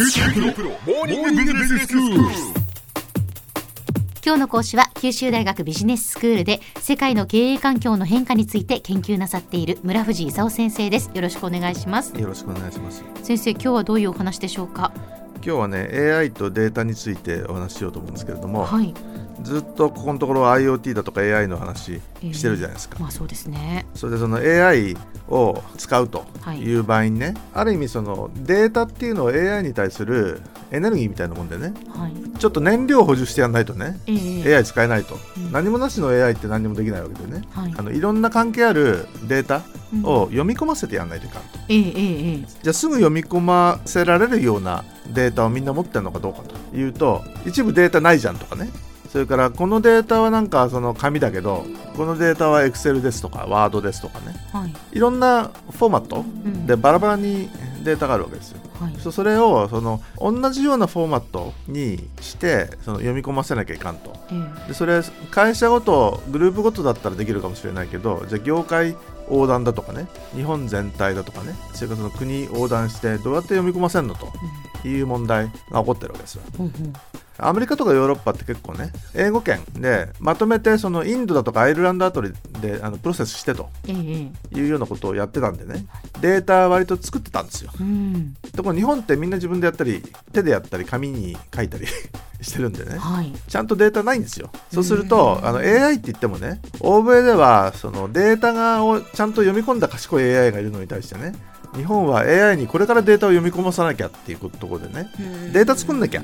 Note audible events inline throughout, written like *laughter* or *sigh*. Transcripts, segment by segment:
今日の講師は九州大学ビジネススクールで世界の経営環境の変化について研究なさっている村藤勲先生です。よろしくお願いします。よろしくお願いします。先生今日はどういうお話でしょうか？今日はね AI とデータについてお話ししようと思うんですけれども、はいずっとここのところ IoT だとか AI の話してるじゃないですか。まあそうですね。それでその AI を使うとはい。いう場合にね、ある意味そのデータっていうのを AI に対するエネルギーみたいなもんでね。はい。ちょっと燃料を補充してやらないとね、ええ AI 使えないと、うん。何もなしの AI って何もできないわけでね、はい。あのいろんな関係あるデータうん。を読み込ませてやらないといかん。と、ええええええじゃあすぐ読み込ませられるようなデータをみんな持ってるのかどうかというと一部データないじゃんとかねそれからこのデータはなんかその紙だけどこのデータは Excel ですとか Word ですとかね。はい。いろんなフォーマットうんでバラバラにデータがあるわけですよ。はい。そそれをその同じようなフォーマットにしてその読み込ませなきゃいかんと。ええ。でそれ会社ごとグループごとだったらできるかもしれないけどじゃあ業界横断だとかね日本全体だとかねそれからその国横断してどうやって読み込ませるのという問題が起こってるわけですよ。うんうんアメリカとかヨーロッパって結構ね英語圏でまとめてそのインドだとかアイルランドあたりであのプロセスしてというようなことをやってたんでね。データ割と作ってたんですよ。うん。ところ日本ってみんな自分でやったり手でやったり紙に書いたり *laughs* してるんでね。はい。ちゃんとデータないんですよ。そうするとあの AI って言ってもね欧米ではそのデータがをちゃんと読み込んだ賢い AI がいるのに対してね日本は AI にこれからデータを読み込まさなきゃっていうところでねデータ作んなきゃ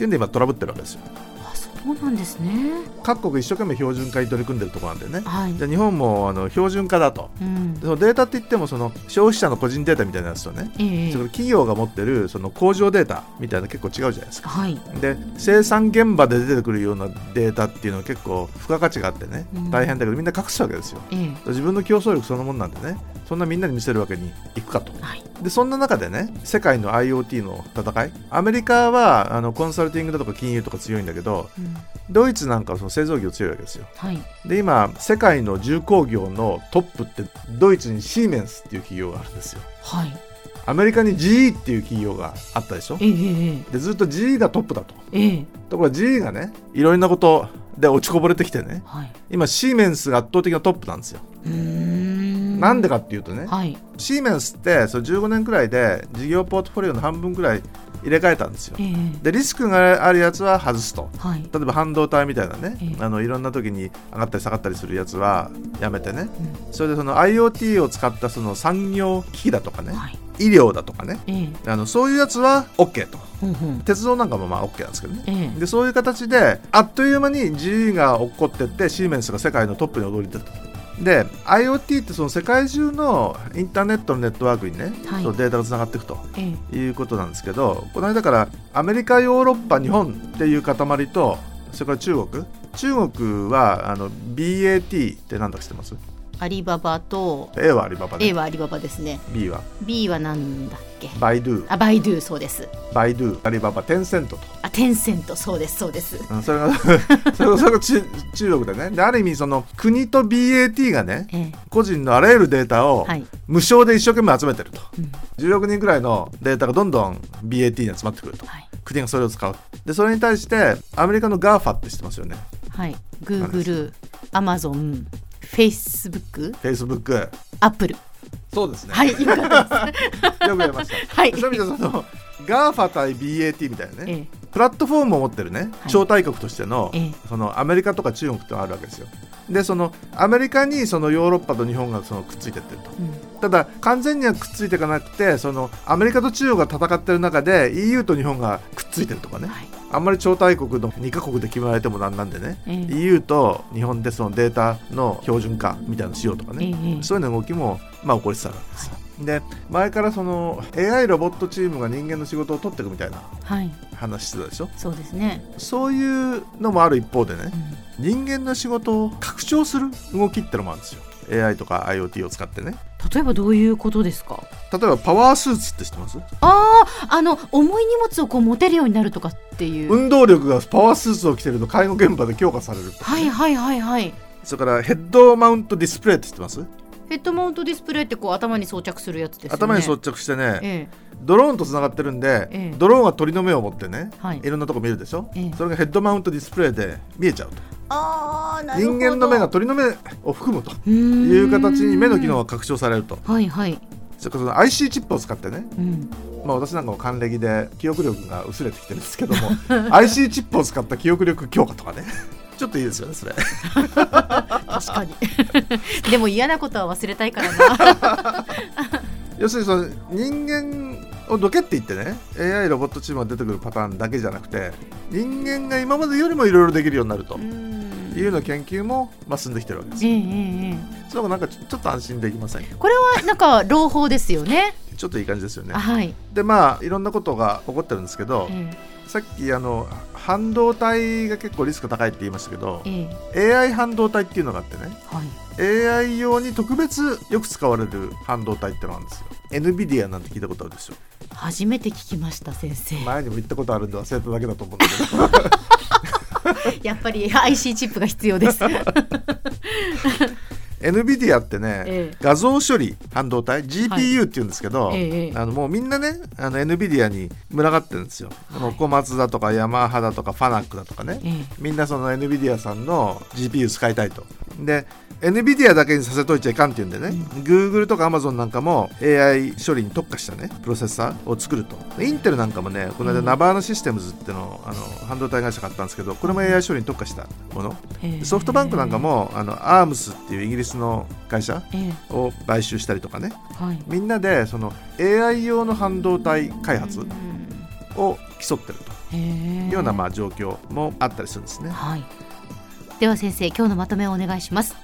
っていうんで今トラブってるわけですよ。あそうなんですね。各国一生懸命標準化に取り組んでるところなんでね。はい。じゃあ日本もあの標準化だと。うん。でそのデータって言ってもその消費者の個人データみたいなやつとねええ。それから企業が持ってるその工場データみたいな結構違うじゃないですか。はい。で生産現場で出てくるようなデータっていうのは結構付加価値があってね。うん。大変だけどみんな隠すわけですよ。ええ。自分の競争力そのもんなんでねそんなみんなに見せるわけにいくかと。はい。でそんな中でね世界の IoT の戦い。アメリカはあのコンサルティングだとか金融とか強いんだけどうん。ドイツなんかはその製造業強いわけですよ。はい。で今世界の重工業のトップってドイツにシーメンスっていう企業があるんですよ。はい。アメリカに GE っていう企業があったでしょ？ええええでずっと GE がトップだと。ええ。ところが GE がねいろんなことで落ちこぼれてきてねはい。今シーメンスが圧倒的なトップなんですよ、うーんなんでかっていうとねはい。シーメンスってその15年くらいで事業ポートフォリオの半分くらい入れ替えたんですよ。ええ。でリスクがあるやつは外すと。はい。例えば半導体みたいなね、ええ。あのいろんな時に上がったり下がったりするやつはやめてね。うそれでその IoT を使ったその産業機器だとかねんはい。医療だとかねええ。あのそういうやつは OK と。ほんほん。鉄道なんかもまあ OK なんですけどね。ええ。でそういう形であっという間に GE が起こってってシーメンスが世界のトップに躍り出たで IoT ってその世界中のインターネットのネットワークにね、はい。そのデータがつながっていくとええ。いうことなんですけどこの間からアメリカヨーロッパ日本っていう塊とそれから中国。中国はあの BAT って何だか知ってます？アリババと A はアリババ A ではアリババですね。B は？B はなんだっけ？バイドゥ。あバイドゥそうです。バイドゥ。アリババテンセントと。あテンセント。そうですそうです。うんそれが *laughs* それが中中国でね。である意味その国と BAT がねええ。個人のあらゆるデータをはい。無償で一生懸命集めてると、うん。16人くらいのデータがどんどん BAT に集まってくると。はい。国がそれを使う。でそれに対してアメリカの GAFA って知ってますよね？はい。グーグルアマゾンフェイスブック Facebook アップル。そうですね、はいよかったです。*laughs* よくやりました、*laughs* はい。そういう意味でその GAFA 対 BAT みたいなね、ええプラットフォームを持ってるねはい。超大国としての,、ええ。そのアメリカとか中国ってあるわけですよ。でそのアメリカにそのヨーロッパと日本がそのくっついてってると。うん。ただ完全にはくっついていかなくてそのアメリカと中国が戦ってる中で EU と日本がくっついてるとかね。はい。あんまり超大国の2カ国で決められてもなんなんでね、ええ。EU と日本でそのデータの標準化みたいなのしようとかね、ええ。そういうような動きもまあ起こりつつあるわけですよ。で前からその AI ロボットチームが人間の仕事を取っていくみたいなはい。話してたでしょ？そうですね、そういうのもある一方でねうん。人間の仕事を拡張する動きってのもあるんですよ。AI とか IoT を使ってね。例えばどういうことですか？例えばパワースーツって知ってます？あああの重い荷物をこう持てるようになるとかっていう、運動力がパワースーツを着てると介護現場で強化されるはいはいはいはい。それからヘッドマウントディスプレイって知ってます？ヘッドマウントディスプレイってこう頭に装着するやつですよね。頭に装着してね、えドローンとつながってるんで、ええ。ドローンは鳥の目を持ってね、はい。い、ろんなとこ見るでしょ、ええ。それがヘッドマウントディスプレイで見えちゃうと。ああな人間の目が鳥の目を含むといいう形に目の機能が拡張されると。はいはい、それからその IC チップを使ってね、うん、まあ、私なんかも還暦で記憶力が薄れてきてるんですけども *laughs* IC チップを使った記憶力強化とかねちょっといいですよねそれ *laughs* 確かに。*laughs* でも嫌なことは忘れたいからな。*laughs* 要するにその人間をどけって言ってね AI ロボットチームが出てくるパターンだけじゃなくて人間が今までよりもいろいろできるようになると。うん。いうような研究も、まあ、進んできてるわけです。よえええええ。その方がなんかちょっと安心できませんえこれはなんか朗報ですよね。ちょっといい感じですよね。あはい、でまあいろんんなことが起こってるんですけどえ。さっきあの半導体が結構リスク高いって言いましたけどええ。え AI 半導体っていうのがあってねはい。AI 用に特別よく使われる半導体ってのがあるんですよ。NVIDIA なんて聞いたことあるでしょ？初めて聞きました先生。前にも言ったことあるんで忘れただけだと思うんだけど。*laughs* やっぱり IC チップが必要です。*laughs* NVIDIA ってね、ええ。画像処理半導体 GPU って言うんですけど、ええあのもうみんなねあの NVIDIA に群がってるんですよ、もう小松だとかヤマハだとかファナックだとかね、ええ。みんなその NVIDIA さんの GPU 使いたいとで NVIDIA だけにさせといちゃいかんっていうんでね、Google とか Amazon なんかも AI 処理に特化したねプロセッサーを作ると。でインテルなんかもねこの間うん。ナバーナシステムズってのあの半導体会社買ったんですけどこれも AI 処理に特化したもの。ええソフトバンクなんかもあの ARMS っていうイギリスの会社ええ。を買収したりとかね。はい。みんなでその AI 用の半導体開発うんを競ってると。いうようなまあ状況もあったりするんですね。はい。では先生今日のまとめをお願いします。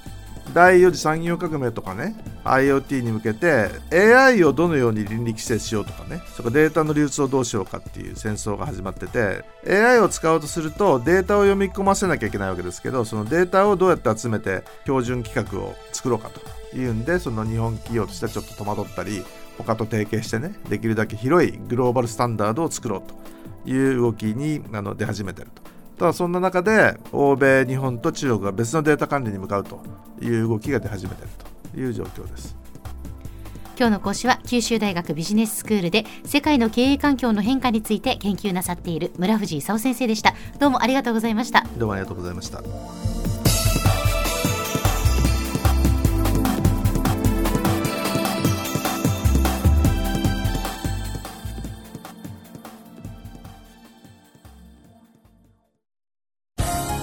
第4次産業革命とかね IoT に向けて AI をどのように倫理規制しようとかねそれからデータの流通をどうしようかっていう戦争が始まってて AI を使おうとするとデータを読み込ませなきゃいけないわけですけどそのデータをどうやって集めて標準規格を作ろうかというんでその日本企業としてはちょっと戸惑ったり他と提携してねできるだけ広いグローバルスタンダードを作ろうという動きにあの出始めてると。ただそんな中で欧米日本と中国が別のデータ管理に向かうという動きが出始めているという状況です今日の講師は九州大学ビジネススクールで世界の経営環境の変化について研究なさっている村藤勲先生でした。どうもありがとうございました。どうもありがとうございました